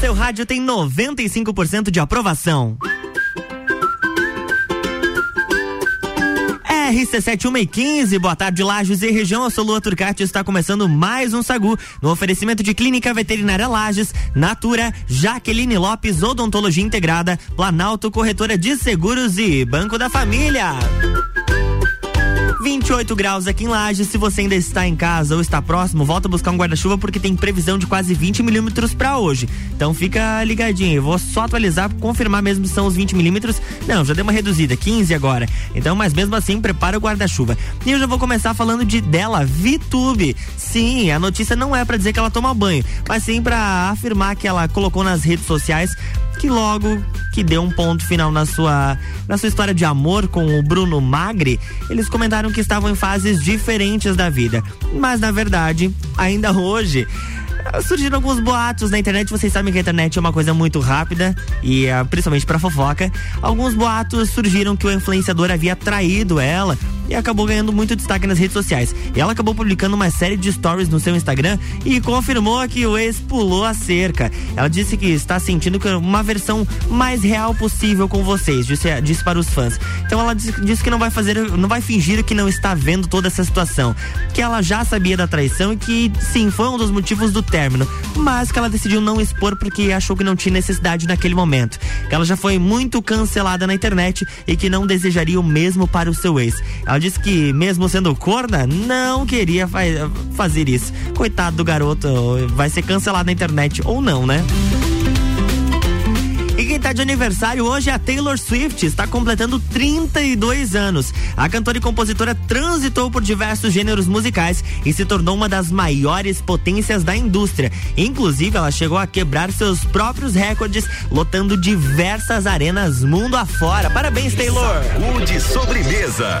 seu rádio tem 95% de aprovação. RC7115, boa tarde, Lages e região. Eu sou Lua Turcati está começando mais um Sagu no oferecimento de Clínica Veterinária Lages, Natura, Jaqueline Lopes, Odontologia Integrada, Planalto Corretora de Seguros e Banco da Família. 28 graus aqui em Lages. Se você ainda está em casa ou está próximo, volta a buscar um guarda-chuva porque tem previsão de quase 20 milímetros para hoje. Então fica ligadinho. Eu vou só atualizar, confirmar mesmo se são os 20 milímetros. Não, já deu uma reduzida, 15 agora. Então, mas mesmo assim, prepara o guarda-chuva. E eu já vou começar falando de dela, VTube. Sim, a notícia não é para dizer que ela toma banho, mas sim para afirmar que ela colocou nas redes sociais que logo que deu um ponto final na sua na sua história de amor com o Bruno Magri, eles comentaram que estavam em fases diferentes da vida. Mas na verdade, ainda hoje, surgiram alguns boatos na internet. Vocês sabem que a internet é uma coisa muito rápida e uh, principalmente para fofoca. Alguns boatos surgiram que o influenciador havia traído ela e acabou ganhando muito destaque nas redes sociais. Ela acabou publicando uma série de stories no seu Instagram e confirmou que o ex pulou a cerca. Ela disse que está sentindo uma versão mais real possível com vocês, disse, disse para os fãs. Então ela disse, disse que não vai fazer, não vai fingir que não está vendo toda essa situação, que ela já sabia da traição e que sim, foi um dos motivos do término, mas que ela decidiu não expor porque achou que não tinha necessidade naquele momento. Que ela já foi muito cancelada na internet e que não desejaria o mesmo para o seu ex. Ela ela disse que, mesmo sendo corna, não queria fa fazer isso. Coitado do garoto, vai ser cancelado na internet ou não, né? E quem tá de aniversário hoje é a Taylor Swift, está completando 32 anos. A cantora e compositora transitou por diversos gêneros musicais e se tornou uma das maiores potências da indústria. Inclusive, ela chegou a quebrar seus próprios recordes, lotando diversas arenas mundo afora. Parabéns, Taylor! Saúde sobremesa.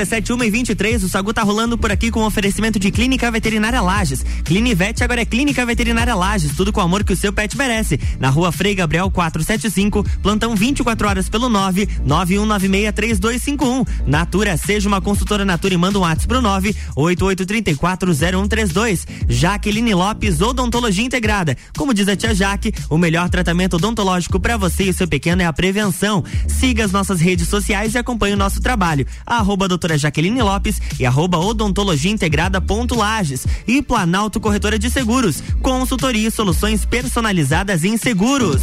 RC7 e 23, o Sagu tá rolando por aqui com oferecimento de Clínica Veterinária Lages. Clinivete agora é Clínica Veterinária Lages, tudo com o amor que o seu pet merece. Na rua Frei Gabriel 475, plantão 24 horas pelo 9 91963251. Natura, seja uma consultora Natura e manda um WhatsApp pro 9 88340132. Jaqueline Lopes, Odontologia Integrada. Como diz a tia Jaque, o melhor tratamento odontológico para você e seu pequeno é a prevenção. Siga as nossas redes sociais e acompanhe o nosso trabalho. Arroba doutora Jaqueline Lopes e arroba odontologia integrada ponto Lages. E Planalto Corretora de Seguros. Consultoria e soluções personalizadas em seguros.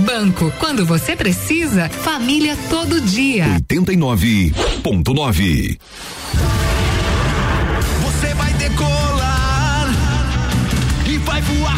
Banco, quando você precisa, família todo dia. 89.9. Você vai decolar e vai voar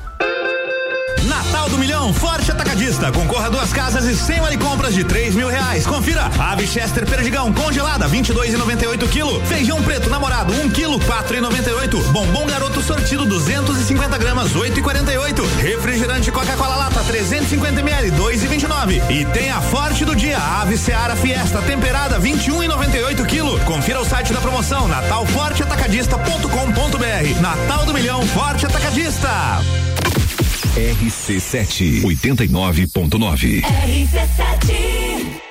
Natal do Milhão, Forte Atacadista. Concorra a duas casas e 100 vale compras de 3 mil reais. Confira. Ave Chester Perdigão congelada, 22,98 kg. Feijão preto namorado, 1 kg, 4,98. Bombom garoto sortido, 250 gramas, 8,48. Refrigerante Coca-Cola lata, 350 ml, 2,29. E tem a Forte do dia, Ave Seara Fiesta temperada, 21,98 kg. Confira o site da promoção natalforteatacadista.com.br. Natal do Milhão, Forte Atacadista. RC7 89.9.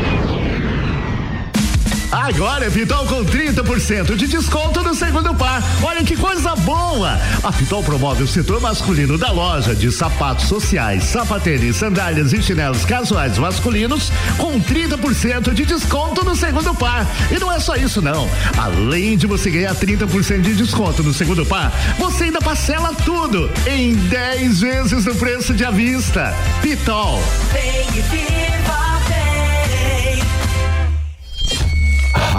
Agora é Pitol com 30% de desconto no segundo par. Olha que coisa boa! A Pitol promove o setor masculino da loja de sapatos sociais, sapatênis, sandálias e chinelos casuais masculinos com 30% de desconto no segundo par. E não é só isso não. Além de você ganhar 30% de desconto no segundo par, você ainda parcela tudo em 10 vezes no preço de à vista. Pitol. Vem e viva,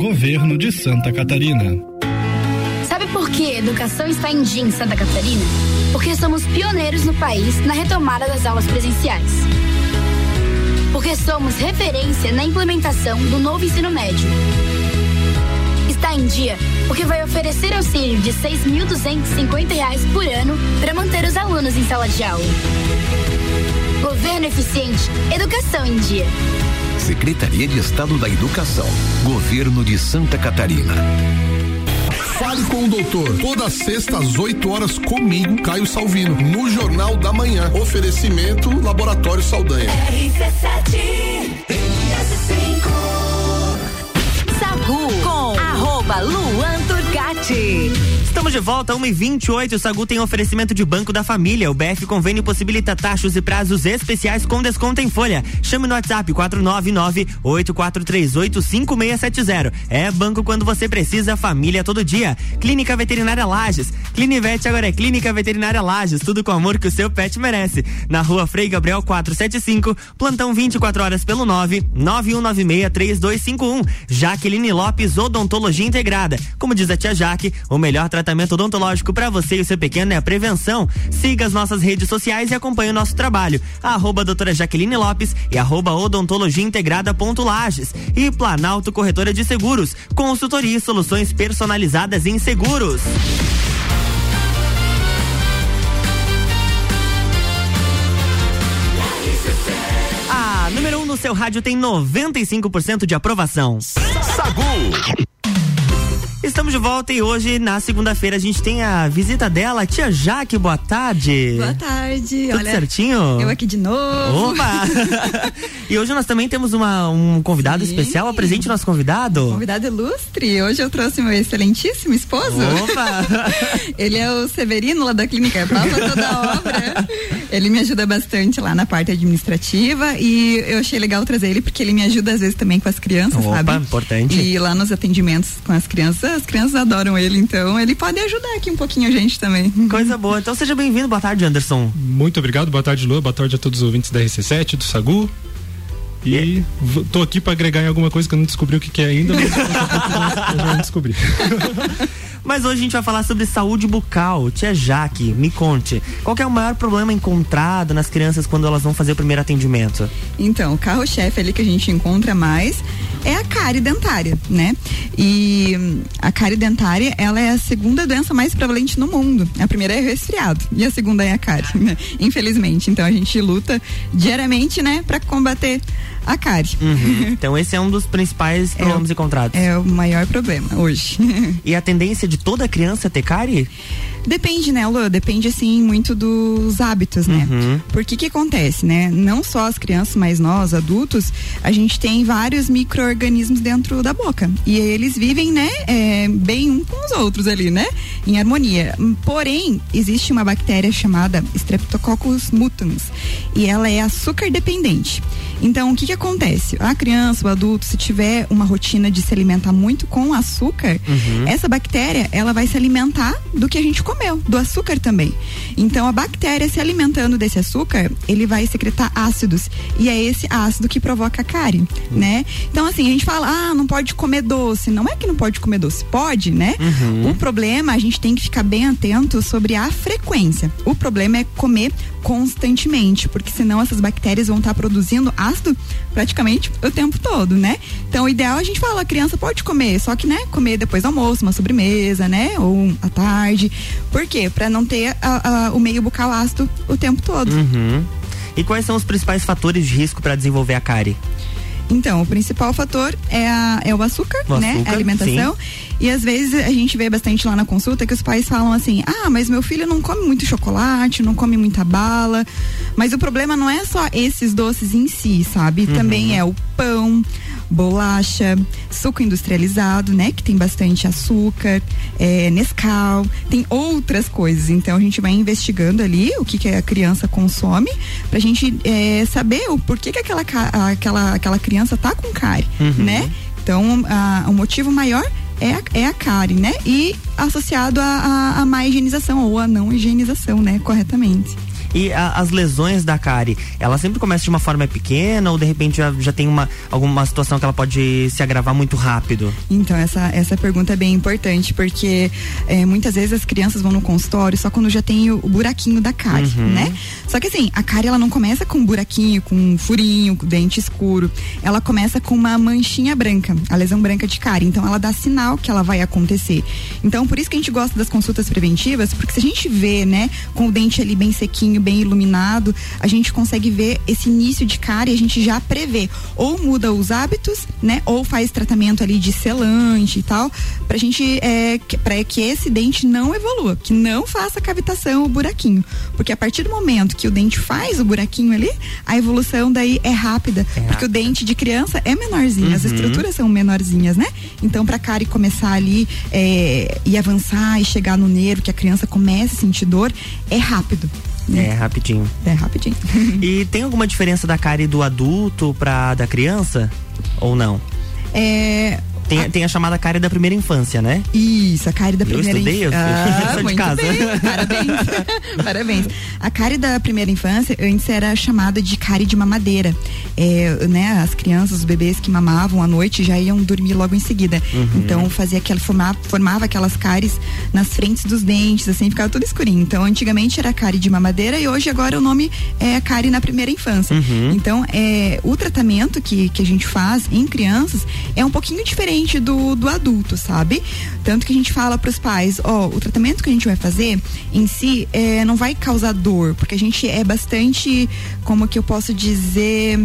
Governo de Santa Catarina. Sabe por que a educação está em dia em Santa Catarina? Porque somos pioneiros no país na retomada das aulas presenciais. Porque somos referência na implementação do novo ensino médio. Está em dia porque vai oferecer auxílio de 6.250 reais por ano para manter os alunos em sala de aula. Governo eficiente, educação em dia. Secretaria de Estado da Educação, Governo de Santa Catarina. Fale com o doutor. Toda sexta às 8 horas comigo, Caio Salvino, no Jornal da Manhã. Oferecimento Laboratório Saldanha. RC7. Turcati. Estamos de volta, 1h28. O Sagu tem oferecimento de Banco da Família. O BF Convênio possibilita taxas e prazos especiais com desconto em folha. Chame no WhatsApp 499-8438-5670. É banco quando você precisa, família todo dia. Clínica Veterinária Lages. Clinivete agora é Clínica Veterinária Lages. Tudo com o amor que o seu pet merece. Na rua Frei Gabriel 475. Plantão 24 horas pelo 9 91963251. Jaqueline Lopes Odontologia Integrada. Como diz a tia Jaque, o melhor tratamento odontológico para você e o seu pequeno é a prevenção. Siga as nossas redes sociais e acompanhe o nosso trabalho. Arroba doutora Jaqueline Lopes e arroba odontologia integrada ponto Lages. E Planalto Corretora de Seguros. Consultoria e soluções personalizadas em seguros. Número 1 um no seu rádio tem 95% de aprovação. Sagu. Estamos de volta e hoje, na segunda-feira, a gente tem a visita dela, tia Jaque, boa tarde. Boa tarde. Tudo Olha, certinho? Eu aqui de novo. Opa! e hoje nós também temos uma, um convidado especial. Apresente o nosso convidado. Convidado ilustre. Hoje eu trouxe meu excelentíssimo esposo. Opa! Ele é o Severino lá da Clínica Prova toda a obra. Ele me ajuda bastante lá na parte administrativa e eu achei legal trazer ele porque ele me ajuda às vezes também com as crianças, Opa, sabe? importante. E lá nos atendimentos com as crianças, as crianças adoram ele, então ele pode ajudar aqui um pouquinho a gente também. Coisa boa. Então seja bem-vindo. Boa tarde, Anderson. Muito obrigado, boa tarde, Lua, boa tarde a todos os ouvintes da RC7, do Sagu. E tô aqui para agregar em alguma coisa que eu não descobri o que, que é ainda, mas daqui a pouco eu já- descobrir. Mas hoje a gente vai falar sobre saúde bucal. Tia Jaque, me conte, qual é o maior problema encontrado nas crianças quando elas vão fazer o primeiro atendimento? Então, o carro-chefe ali que a gente encontra mais é a cárie dentária, né? E hum, a cárie dentária, ela é a segunda doença mais prevalente no mundo. A primeira é o resfriado e a segunda é a cárie, né? Infelizmente. Então a gente luta diariamente, né, para combater a cárie. Uhum. Então esse é um dos principais problemas encontrados. É o maior problema hoje. E a tendência de toda criança ter cárie? Depende, né, Lu? Depende, assim, muito dos hábitos, né? Uhum. Porque que acontece, né? Não só as crianças, mas nós, adultos, a gente tem vários micro-organismos dentro da boca. E eles vivem, né, é, bem um com os outros ali, né? Em harmonia. Porém, existe uma bactéria chamada Streptococcus mutans. E ela é açúcar dependente. Então, o que que acontece? A criança, o adulto, se tiver uma rotina de se alimentar muito com açúcar, Uhum. essa bactéria, ela vai se alimentar do que a gente comeu, do açúcar também. Então, a bactéria se alimentando desse açúcar, ele vai secretar ácidos. E é esse ácido que provoca a cárie, né? Então, assim, a gente fala, ah, não pode comer doce. Não é que não pode comer doce, pode, né? Uhum. O problema, a gente tem que ficar bem atento sobre a frequência. O problema é comer constantemente, porque senão essas bactérias vão estar produzindo ácido praticamente o tempo todo, né? Então, o ideal a gente fala, a criança pode comer, só que, né, comer depois do almoço, uma sobremesa, né, ou à tarde. Por quê? Pra não ter a- a- o meio bucal ácido o tempo todo. Uhum. E quais são os principais fatores de risco para desenvolver a cárie? Então, o principal fator é, a- é o açúcar, O né? açúcar, a alimentação. E às vezes a gente vê bastante lá na consulta que os pais falam assim: ah, mas meu filho não come muito chocolate, não come muita bala. Mas o problema não é só esses doces em si, sabe? Uhum. Também é o pão, bolacha, suco industrializado, né? Que tem bastante açúcar, é, Nescau, tem outras coisas. Então a gente vai investigando ali o que, que a criança consome pra gente é, saber o porquê que aquela, aquela, aquela criança tá com cárie, Uhum. né? Então a- o motivo maior é a, é a cárie, né? E associado a, a, a má higienização ou a não higienização, né? Corretamente. E a- as lesões da cárie, ela sempre começa de uma forma pequena ou de repente já, já tem uma, alguma situação que ela pode se agravar muito rápido? Então, essa, essa pergunta é bem importante, porque é, muitas vezes as crianças vão no consultório só quando já tem o, o buraquinho da cárie, Uhum. né? Só que assim, a cárie ela não começa com um buraquinho, com um furinho, com dente escuro. Ela começa com uma manchinha branca, a lesão branca de cárie. Então, ela dá sinal que ela vai acontecer. Então, por isso que a gente gosta das consultas preventivas, porque se a gente vê, né, com o dente ali bem sequinho, bem iluminado, a gente consegue ver esse início de cárie, a gente já prevê. Ou muda os hábitos, né? Ou faz tratamento ali de selante e tal, pra gente, é, que, pra que esse dente não evolua, que não faça cavitação, o buraquinho. Porque a partir do momento que o dente faz o buraquinho ali, a evolução daí é rápida. porque o dente de criança é menorzinho, as Uhum. estruturas são menorzinhas, né? Então, pra cárie começar ali é, e avançar e chegar no nervo, que a criança comece a sentir dor, é rápido. Né? É, rapidinho. É rapidinho. E tem alguma diferença da cárie do adulto pra da criança? Ou não? É, Tem, tem a chamada cárie da primeira infância, né? Isso, a cárie da Eu primeira estudei, eu infância. sou de muito casa. bem, parabéns. parabéns. A cárie da primeira infância antes era chamada de cárie de mamadeira. É, né, as crianças, os bebês que mamavam à noite já iam dormir logo em seguida. Uhum. Então fazia aquela formava, formava aquelas cáries nas frentes dos dentes, assim, ficava tudo escurinho. Então antigamente era cárie de mamadeira e hoje agora o nome é cárie na primeira infância. Uhum. Então, é, o tratamento que, que a gente faz em crianças é um pouquinho diferente do, do adulto, sabe? Tanto que a gente fala para os pais, ó, o tratamento que a gente vai fazer em si é, não vai causar dor, porque a gente é bastante, como que eu posso dizer,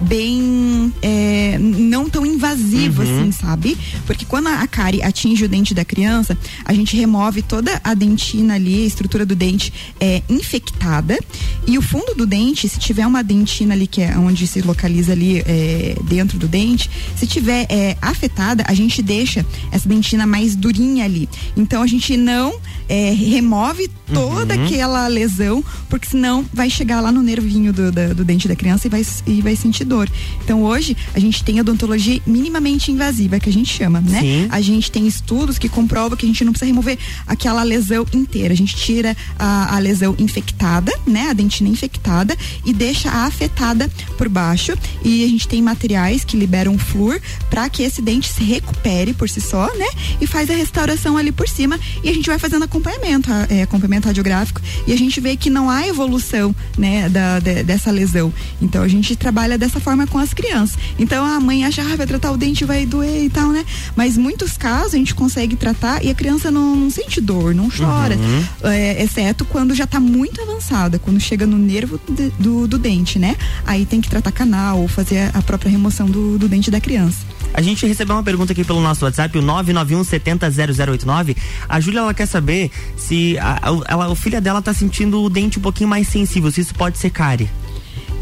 bem é, não tão invasivo Uhum. assim, sabe? Porque quando a cárie atinge o dente da criança, a gente remove toda a dentina ali, a estrutura do dente é infectada e o fundo do dente, se tiver uma dentina ali que é onde se localiza ali é, dentro do dente, se tiver é, afetada, a gente deixa essa dentina mais durinha ali. Então a gente não é, remove toda Uhum. aquela lesão, porque senão vai chegar lá no nervinho do, da- do dente da criança e vai, e vai sentir dor. Então hoje a gente tem odontologia minimamente invasiva, que a gente chama, né? Sim. A gente tem estudos que comprovam que a gente não precisa remover aquela lesão inteira. A gente tira a, a lesão infectada, né? A dentina infectada e deixa a afetada por baixo e a gente tem materiais que liberam flúor para que esse dente se recupere por si só, né? E faz a restauração ali por cima e a gente vai fazendo acompanhamento, é, acompanhamento radiográfico e a gente vê que não há evolução, né, da, de- dessa lesão. Então a gente trabalha dessa forma com as crianças. Então a mãe acha, ah, vai tratar o dente, vai doer e tal, né? Mas muitos casos a gente consegue tratar e a criança não, não sente dor, não chora, Uhum. é, exceto quando já tá muito avançada, quando chega no nervo de- do, do dente, né? Aí tem que tratar canal ou fazer a própria remoção do, do dente da criança. A gente recebeu uma pergunta aqui pelo nosso WhatsApp, o 991 70 0089. A Júlia ela quer saber se a, a, ela, o filho dela tá sentindo o dente um pouquinho mais sensível, se isso pode ser cárie.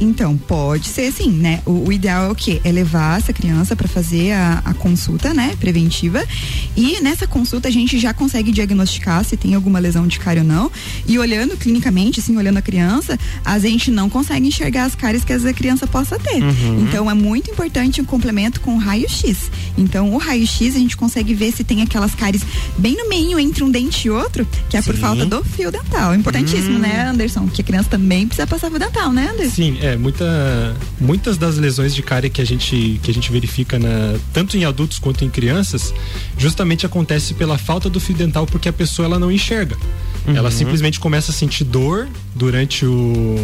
Então, pode ser sim, né? O, o ideal é o quê? É levar essa criança para fazer a, a consulta, né? Preventiva. E nessa consulta a gente já consegue diagnosticar se tem alguma lesão de cárie ou não. E olhando clinicamente, assim, olhando a criança, a gente não consegue enxergar as cáries que essa criança possa ter. Uhum. Então, é muito importante um complemento com o raio-x. Então, o raio-x a gente consegue ver se tem aquelas cáries bem no meio entre um dente e outro, que é por Sim. falta do fio dental. Importantíssimo, Hum. né, Anderson? Que a criança também precisa passar fio dental, né, Anderson? Sim, é, muita, muitas das lesões de cárie que a gente, que a gente verifica na, tanto em adultos quanto em crianças, justamente acontece pela falta do fio dental porque a pessoa ela não enxerga. Ela Uhum. simplesmente começa a sentir dor durante o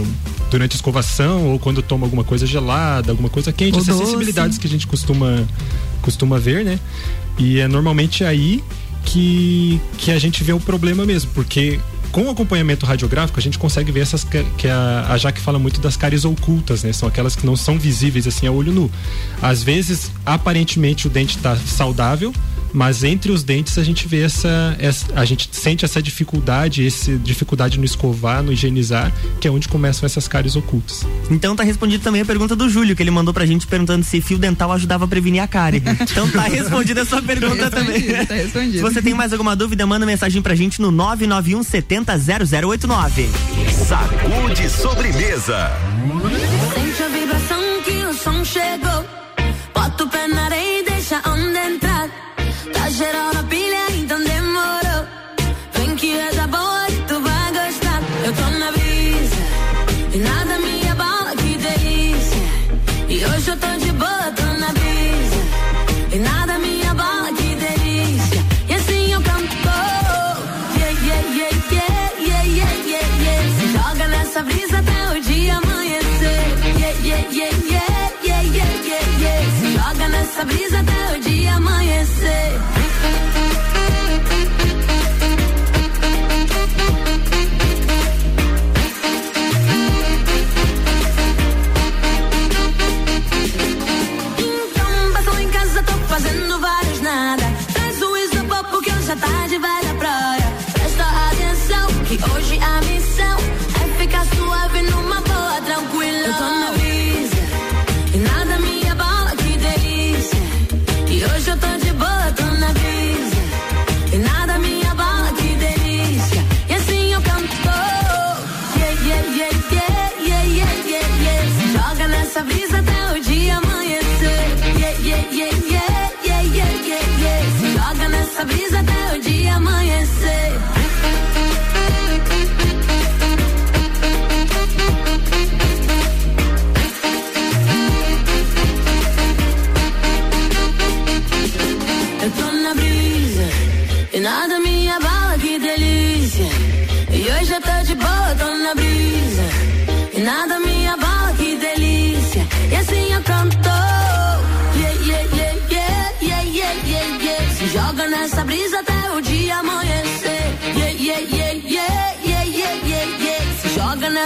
durante a escovação ou quando toma alguma coisa gelada, alguma coisa quente, Ou essas doce. sensibilidades que a gente costuma costuma ver, né? E é normalmente aí que, que a gente vê o problema mesmo, porque com acompanhamento radiográfico a gente consegue ver essas ca- que a, a Jaque fala muito das cáries ocultas, né? São aquelas que não são visíveis assim a olho nu. Às vezes, aparentemente o dente está saudável, mas entre os dentes a gente vê essa, essa a gente sente essa dificuldade, essa dificuldade no escovar, no higienizar, que é onde começam essas cáries ocultas. Então tá respondida também a pergunta do Júlio, que ele mandou pra gente perguntando se fio dental ajudava a prevenir a cárie. Então tá respondida a sua pergunta também. Tá respondido. Se você tem mais alguma dúvida, manda mensagem pra gente no 991 70 0089. Sacude sobremesa. Sente a vibração que o som chegou. Tá geral na pilha, nessa brisa até o dia amanhecer.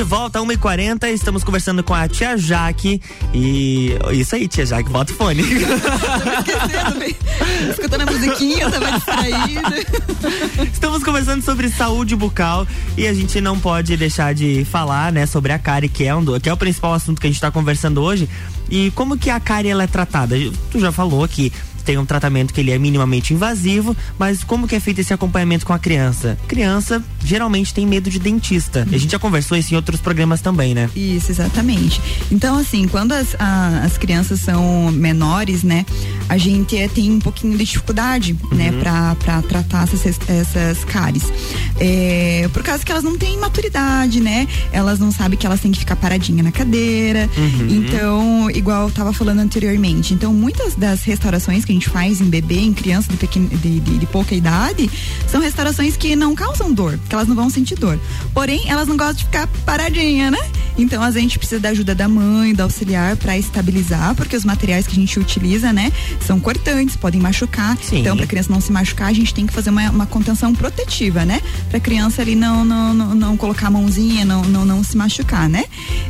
De volta, 1h40, estamos conversando com a tia Jaque. E isso aí, tia Jaque, bota o fone. Escutando a musiquinha, tava distraída. Estamos conversando sobre saúde bucal e a gente não pode deixar de falar, né, sobre a cárie, que é, um do, que é o principal assunto que a gente está conversando hoje. E como que a cárie ela é tratada? Tu já falou que tem um tratamento que ele é minimamente invasivo, mas como que é feito esse acompanhamento com a criança? Criança geralmente tem medo de dentista. A gente já conversou isso em outros programas também, né? Isso, exatamente. Então, assim, quando as, a- as crianças são menores, né, a gente eh, tem um pouquinho de dificuldade, né, pra, pra tratar essas, essas cáries. É, por causa que elas não têm maturidade, né? Elas não sabem que elas têm que ficar paradinha na cadeira. Uhum. Então, igual eu tava falando anteriormente. Então, muitas das restaurações que a gente faz em bebê, em criança de, pequena, de, de- de pouca idade, são restaurações que não causam dor, que elas não vão sentir dor. Porém, elas não gostam de ficar paradinha, né? Então, a gente precisa da ajuda da mãe, da auxiliar para estabilizar, porque os materiais que a gente utiliza, né, são cortantes, podem machucar. Então, para criança não se machucar, a gente tem que fazer uma, uma contenção protetiva, né? Pra criança ali não, não, não, não colocar a mãozinha, não, não, não se machucar, né?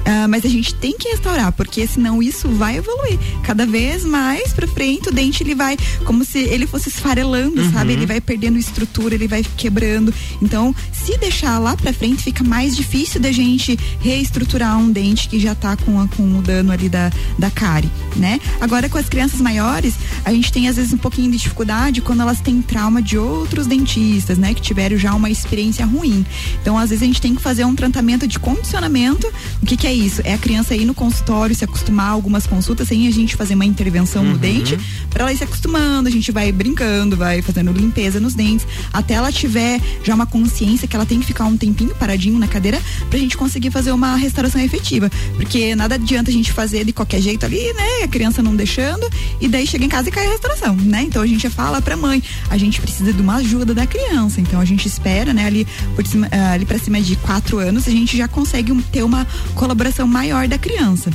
Ah, mas a gente tem que restaurar, porque senão isso vai evoluir. Cada vez mais pra frente, o dente ele vai, como se ele fosse esfarelando, Uhum. sabe? Ele vai perdendo estrutura, ele vai quebrando. Então, se deixar lá pra frente, fica mais difícil da gente reestruturar um dente que já tá com, a- com o dano ali da, da cárie, né? Agora, com as crianças maiores, a gente tem às vezes um pouquinho de dificuldade quando elas têm trauma de outros dentistas, né? Que tiveram já uma experiência ruim. Então, às vezes, a gente tem que fazer um tratamento de condicionamento. O que, que é isso? É a criança ir no consultório, se acostumar a algumas consultas, sem a gente fazer uma intervenção no dente, para ela se acostumando, a gente vai brincando, vai fazendo limpeza nos dentes, até ela tiver já uma consciência que ela tem que ficar um tempinho paradinho na cadeira pra gente conseguir fazer uma restauração efetiva. Porque nada adianta a gente fazer de qualquer jeito ali, né? A criança não deixando, e daí chega em casa e cai a restauração, né? Então a gente fala pra mãe, a gente precisa de uma ajuda da criança. Então a gente espera, né, ali, por cima, ah, ali pra cima de quatro anos, a gente já consegue ter uma colaboração maior da criança.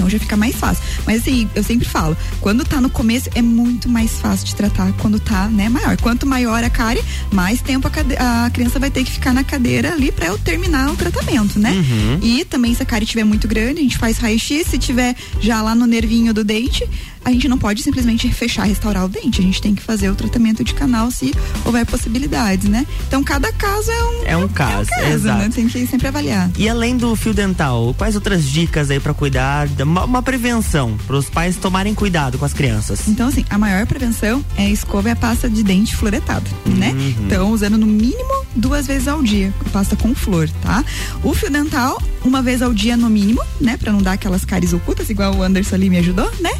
Então já fica mais fácil. Mas assim, eu sempre falo, quando tá no começo é muito mais fácil de tratar quando tá, né, maior. Quanto maior a cárie, mais tempo a, cade- a criança vai ter que ficar na cadeira ali pra eu terminar o tratamento, né? E também se a cárie estiver muito grande, a gente faz raio-x, se tiver já lá no nervinho do dente, a gente não pode simplesmente fechar, restaurar o dente. A gente tem que fazer o tratamento de canal se houver possibilidades, né? Então cada caso é um É um caso, caso, exato. né? Tem que sempre avaliar. E além do fio dental, quais outras dicas aí pra cuidar, da- uma, uma prevenção para os pais tomarem cuidado com as crianças? Então, assim, a maior prevenção é a escova e a pasta de dente fluoretada, né? Uhum. Então, usando no mínimo duas vezes ao dia, pasta com flor, tá? O fio dental, uma vez ao dia no mínimo, né? Pra não dar aquelas cáries ocultas, igual o Anderson ali me ajudou, né?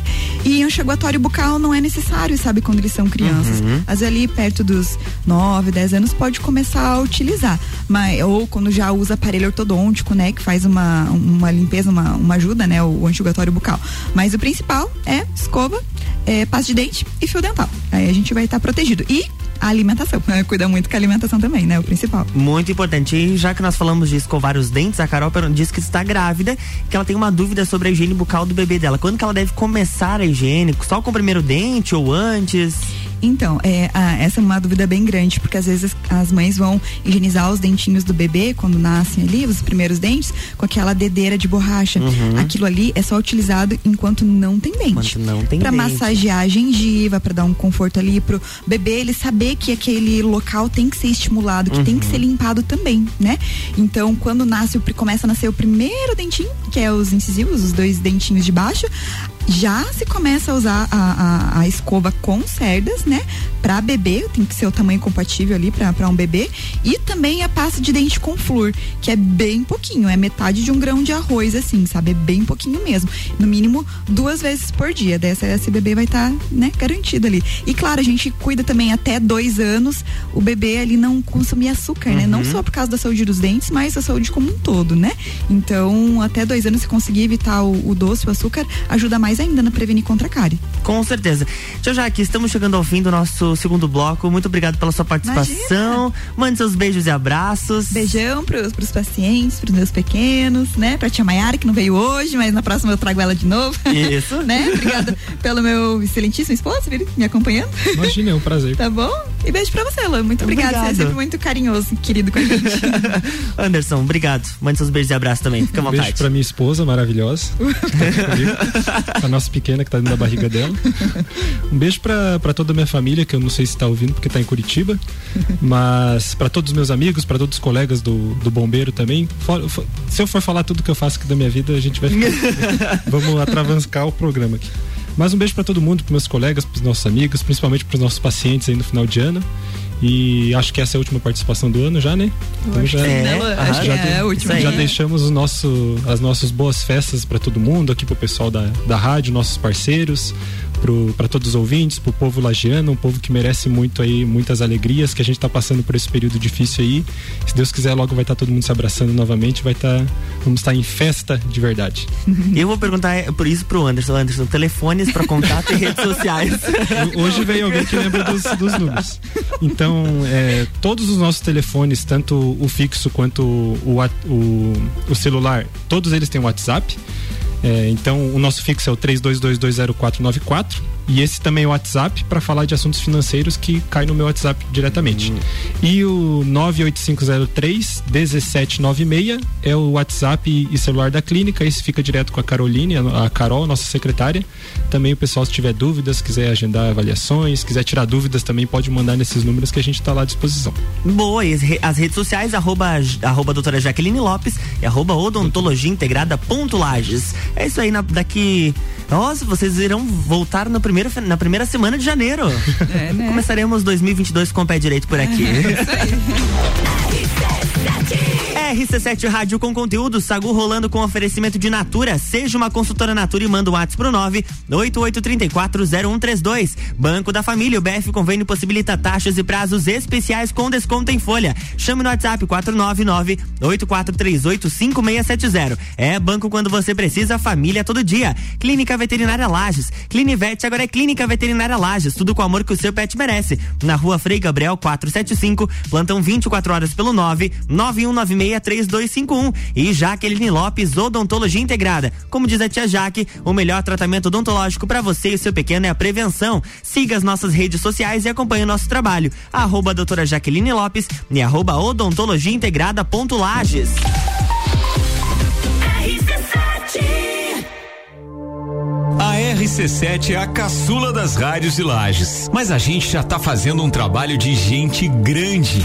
E enxaguatório bucal não é necessário, sabe, quando eles são crianças. Uhum. Às vezes ali perto dos 9, 10 anos pode começar a utilizar. Mas, ou quando já usa aparelho ortodôntico, né? Que faz uma, uma limpeza, uma, uma ajuda, né? O, o enxugatório bucal. Mas o principal é escova, é, pasta de dente e fio dental. Aí a gente vai estar protegido. E a alimentação. né? Cuida muito com a alimentação também, né? O principal. Muito importante. E já que nós falamos de escovar os dentes, a Carol disse que está grávida, que ela tem uma dúvida sobre a higiene bucal do bebê dela. Quando que ela deve começar a higiene? Só com o primeiro dente ou antes? Então, é, a- essa é uma dúvida bem grande, porque às vezes as mães vão higienizar os dentinhos do bebê quando nascem ali, os primeiros dentes, com aquela dedeira de borracha. Uhum. Aquilo ali é só utilizado enquanto não tem dente. Enquanto não tem Pra dente. massagear a gengiva, pra dar um conforto ali pro bebê ele saber que aquele local tem que ser estimulado, que tem que Uhum. ser limpado também, né? Então, quando nasce, começa a nascer o primeiro dentinho, que é os incisivos, os dois dentinhos de baixo, já se começa a usar a, a, a escova com cerdas, né? Pra bebê, tem que ser o tamanho compatível ali pra pra um bebê. E também a pasta de dente com flúor, que é bem pouquinho, é metade de um grão de arroz, assim, sabe? É bem pouquinho mesmo. No mínimo duas vezes por dia. Dessa esse bebê vai estar, né, garantido ali. E claro, a gente cuida também até dois anos o bebê ali não consumir açúcar, né? Não Uhum. só por causa da saúde dos dentes, mas a saúde como um todo, né? Então, até dois anos, se conseguir evitar o, o doce, o açúcar, ajuda mais ainda na prevenir contra a cárie. Com certeza. Tia Jaque, estamos chegando ao fim do nosso segundo bloco. Muito obrigado pela sua participação. Mande seus beijos e abraços. Beijão pros, pros pacientes, pros meus pequenos, né? Pra tia Maiara, que não veio hoje, mas na próxima eu trago ela de novo. Isso. né? Obrigada pelo meu excelentíssimo esposo, vir me acompanhando. Imagina, é um prazer. Tá bom? E beijo pra você, Luan. Muito obrigada. Você é sempre muito carinhoso, querido com a gente. Anderson, obrigado. Mande seus beijos e abraços também. Fica à Um beijo vontade. pra minha esposa maravilhosa. a nossa pequena que tá dentro da barriga dela. Um beijo pra, pra toda a minha família, que eu não sei se tá ouvindo porque tá em Curitiba. Mas pra todos os meus amigos, pra todos os colegas do, do bombeiro também. For- for- se eu for falar tudo que eu faço aqui da minha vida, a gente vai ficar. vamos atravancar o programa aqui. Mas um beijo pra todo mundo, pros meus colegas, pros nossos amigos, principalmente pros nossos pacientes aí no final de ano. E acho que essa é a última participação do ano já, né? Então acho que sim, né? Acho que já, é a última. já deixamos o nosso, as nossas boas festas para todo mundo, aqui pro pessoal da, da rádio, nossos parceiros, para todos os ouvintes, pro povo lagiano, um povo que merece muito aí, muitas alegrias, que a gente tá passando por esse período difícil aí. Se Deus quiser, logo vai estar todo mundo se abraçando novamente, vai estar, vamos estar em festa de verdade. Eu vou perguntar é, por isso pro Anderson. Anderson, telefones pra contato e redes sociais. Hoje veio alguém que lembra dos, dos números. Então, é, todos os nossos telefones, tanto o fixo quanto o, o, o celular, todos eles têm WhatsApp. É, então, o nosso fixo é o 32220494 e esse também é o WhatsApp para falar de assuntos financeiros que cai no meu WhatsApp diretamente. E o 98503 1796 é o WhatsApp e celular da clínica. Esse fica direto com a Caroline, a Carol, nossa secretária. Também o pessoal, se tiver dúvidas, quiser agendar avaliações, quiser tirar dúvidas, também pode mandar nesses números que a gente está lá à disposição. Boa, e as redes sociais, arroba, arroba doutora Jaqueline Lopes e arroba odontologia integrada ponto Lages. É isso aí, na- daqui. Nossa, vocês irão voltar no primeiro, fe- na primeira semana de janeiro. É, né? Começaremos 2022 com o pé direito por aqui. RC7 Rádio com conteúdo, Sagu rolando com oferecimento de Natura. Seja uma consultora Natura e manda o WhatsApp pro 988340132. Banco da Família, o BF Convênio possibilita taxas e prazos especiais com desconto em folha. Chame no WhatsApp 499-8438-5670. É banco quando você precisa, família todo dia. Clínica Veterinária Lages. Clinivete agora é Clínica Veterinária Lages. Tudo com o amor que o seu pet merece. Na rua Frei Gabriel 475, plantão 24 horas pelo 9 91963251. E Jaqueline Lopes, Odontologia Integrada. Como diz a tia Jaque, o melhor tratamento odontológico para você e seu pequeno é a prevenção. Siga as nossas redes sociais e acompanhe o nosso trabalho. Arroba doutora Jaqueline Lopes e arroba odontologia integrada ponto Lages. A RC7 é a caçula das rádios de Lages. Mas a gente já tá fazendo um trabalho de gente grande.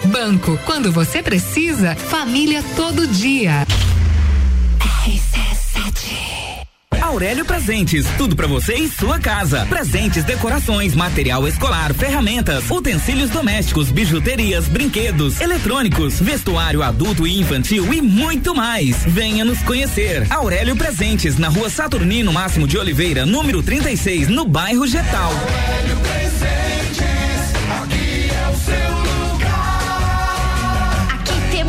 Banco, quando você precisa, família todo dia. A Aurélio Presentes, tudo para você e sua casa. Presentes, decorações, material escolar, ferramentas, utensílios domésticos, bijuterias, brinquedos, eletrônicos, vestuário adulto e infantil e muito mais. Venha nos conhecer. Aurélio Presentes, na rua Saturnino Máximo de Oliveira, número 36, no bairro Getal. Aurélio Presentes,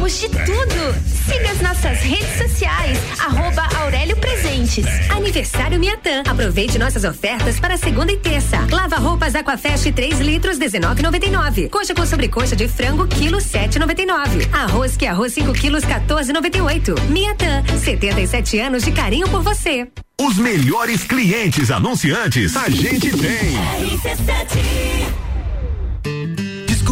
De tudo. Siga as nossas redes sociais, arroba Aurélio Presentes. Aniversário Miatã. Aproveite nossas ofertas para segunda e terça. Lava roupas Aquafest 3 litros, 19,99. Coxa com sobrecoxa de frango, quilo 7,99. Arroz que arroz 5 quilos, 14,98. Miatã, 77 anos de carinho por você. Os melhores clientes anunciantes a gente tem.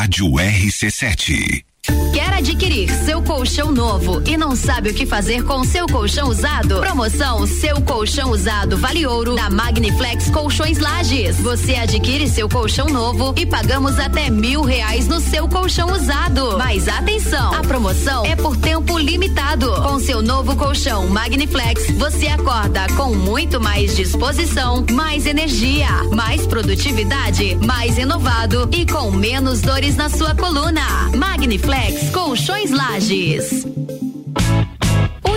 Rádio RC7. Quer adquirir seu colchão novo e não sabe o que fazer com seu colchão usado? Promoção Seu Colchão Usado Vale Ouro da Magniflex Colchões Lages. Você adquire seu colchão novo e pagamos até mil reais no seu colchão usado. Mas atenção, a promoção é por tempo limitado. Com seu novo colchão Magniflex, você acorda com muito mais disposição, mais energia, mais produtividade, mais renovado e com menos dores na sua coluna. Magniflex Colchões Lages.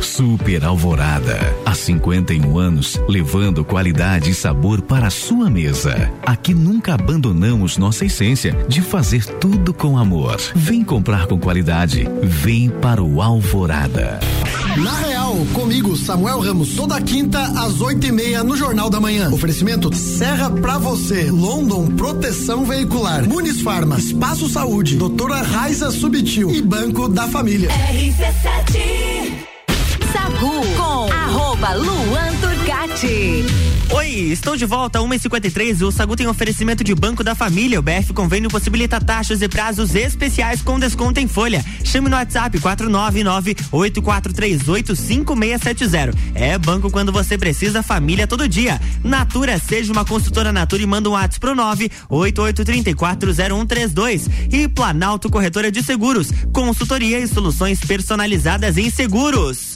Super Alvorada. Há 51 anos, levando qualidade e sabor para a sua mesa. Aqui nunca abandonamos nossa essência de fazer tudo com amor. Vem comprar com qualidade. Vem para o Alvorada. Na Real, comigo, Samuel Ramos, toda quinta às oito e meia no Jornal da Manhã. Oferecimento Serra pra você, London Proteção Veicular, Muniz Farma, Espaço Saúde, Doutora Raiza Subtil e Banco da Família. RC7 Com arroba Luan Turcati. Oi, estou de volta, 1h53. O Sagu tem oferecimento de Banco da Família. O BF Convênio possibilita taxas e prazos especiais com desconto em folha. Chame no WhatsApp 499-8438-5670. É banco quando você precisa, família todo dia. Natura, seja uma consultora Natura e manda um WhatsApp pro 988340132. E Planalto Corretora de Seguros, consultoria e soluções personalizadas em seguros.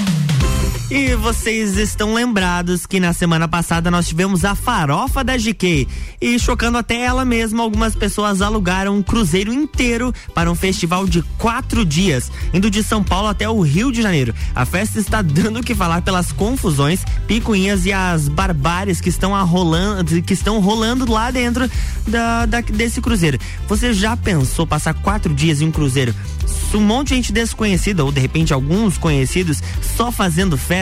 E vocês estão lembrados que na semana passada nós tivemos a farofa da GK. E chocando até ela mesma, algumas pessoas alugaram um cruzeiro inteiro para um festival de quatro dias, indo de São Paulo até o Rio de Janeiro. A festa está dando o que falar pelas confusões, picuinhas e as barbáries que estão rolando, que estão rolando lá dentro da, da, desse cruzeiro. Você já pensou passar quatro dias em um cruzeiro? Um monte de gente desconhecida, ou de repente alguns conhecidos, só fazendo festa?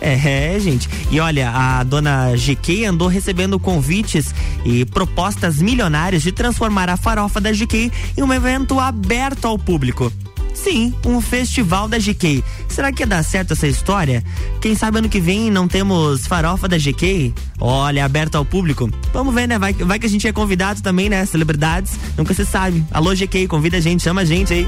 É, é, gente. E olha, a dona GK andou recebendo convites e propostas milionárias de transformar a farofa da GK em um evento aberto ao público. Sim, um festival da GK. Será que ia dar certo essa história? Quem sabe ano que vem não temos farofa da GK? Olha, aberto ao público. Vamos ver, né? Vai, vai que a gente é convidado também, né? Celebridades. Nunca se sabe. Alô, GK, convida a gente, chama a gente aí.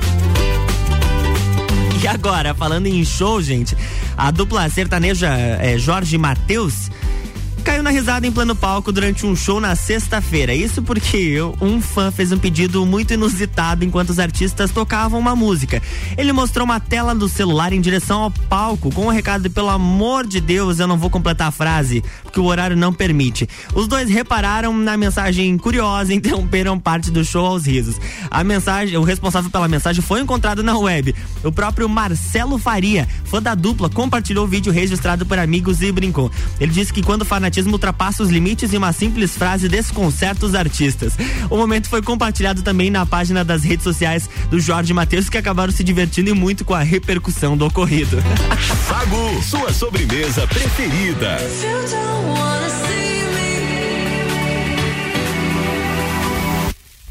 E agora, falando em show, gente, a dupla sertaneja é, Jorge Matheus caiu na risada em plano palco durante um show na sexta-feira. Isso porque um fã fez um pedido muito inusitado enquanto os artistas tocavam uma música. Ele mostrou uma tela do celular em direção ao palco com o um recado de pelo amor de Deus, eu não vou completar a frase, porque o horário não permite. Os dois repararam na mensagem curiosa e interromperam parte do show aos risos. A mensagem, o responsável pela mensagem foi encontrado na web. O próprio Marcelo Faria, fã da dupla, compartilhou o vídeo registrado por amigos e brincou. Ele disse que quando o fanatismo ultrapassa os limites e uma simples frase desconcerta os artistas. O momento foi compartilhado também na página das redes sociais do Jorge Matheus, que acabaram se divertindo e muito com a repercussão do ocorrido. Sagu, sua sobremesa preferida.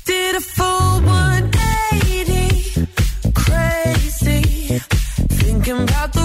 Did a full 180, crazy, thinking about the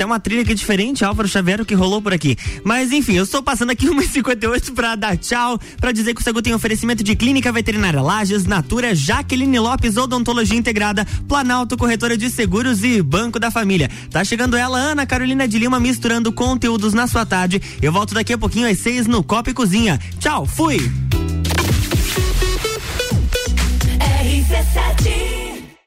até uma trilha aqui diferente, Álvaro Xavier, que rolou por aqui. Mas enfim, eu estou passando aqui 1h58 pra dar tchau, pra dizer que o Sagu tem oferecimento de Clínica Veterinária Lages, Natura, Jaqueline Lopes, Odontologia Integrada, Planalto Corretora de Seguros e Banco da Família. Tá chegando ela, Ana Carolina de Lima, misturando conteúdos na sua tarde. Eu volto daqui a pouquinho às seis no Copa e Cozinha. Tchau, fui! RC7